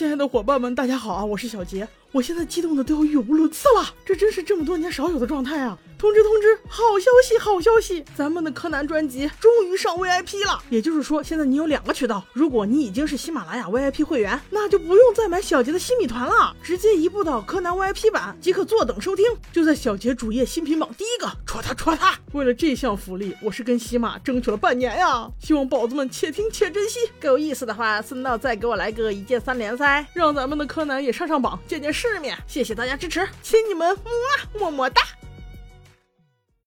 亲爱的伙伴们，大家好啊！我是小杰，我现在激动的都要语无伦次了，这真是这么多年少有的状态啊！通知通知，好消息好消息，咱们的柯南专辑终于上 VIP 了。也就是说，现在你有两个渠道，如果你已经是喜马拉雅 VIP 会员，那就不用再买小杰的新米团了，直接移步到柯南 VIP 版即可坐等收听，就在小杰主页新品榜第一个，戳他戳他！为了这项福利，我是跟喜马争取了半年呀，希望宝子们且听且珍惜。够意思的话，顺道再给我来个一键三连噻，让咱们的柯南也上上榜，见见世世面。谢谢大家支持，亲你们，么么哒。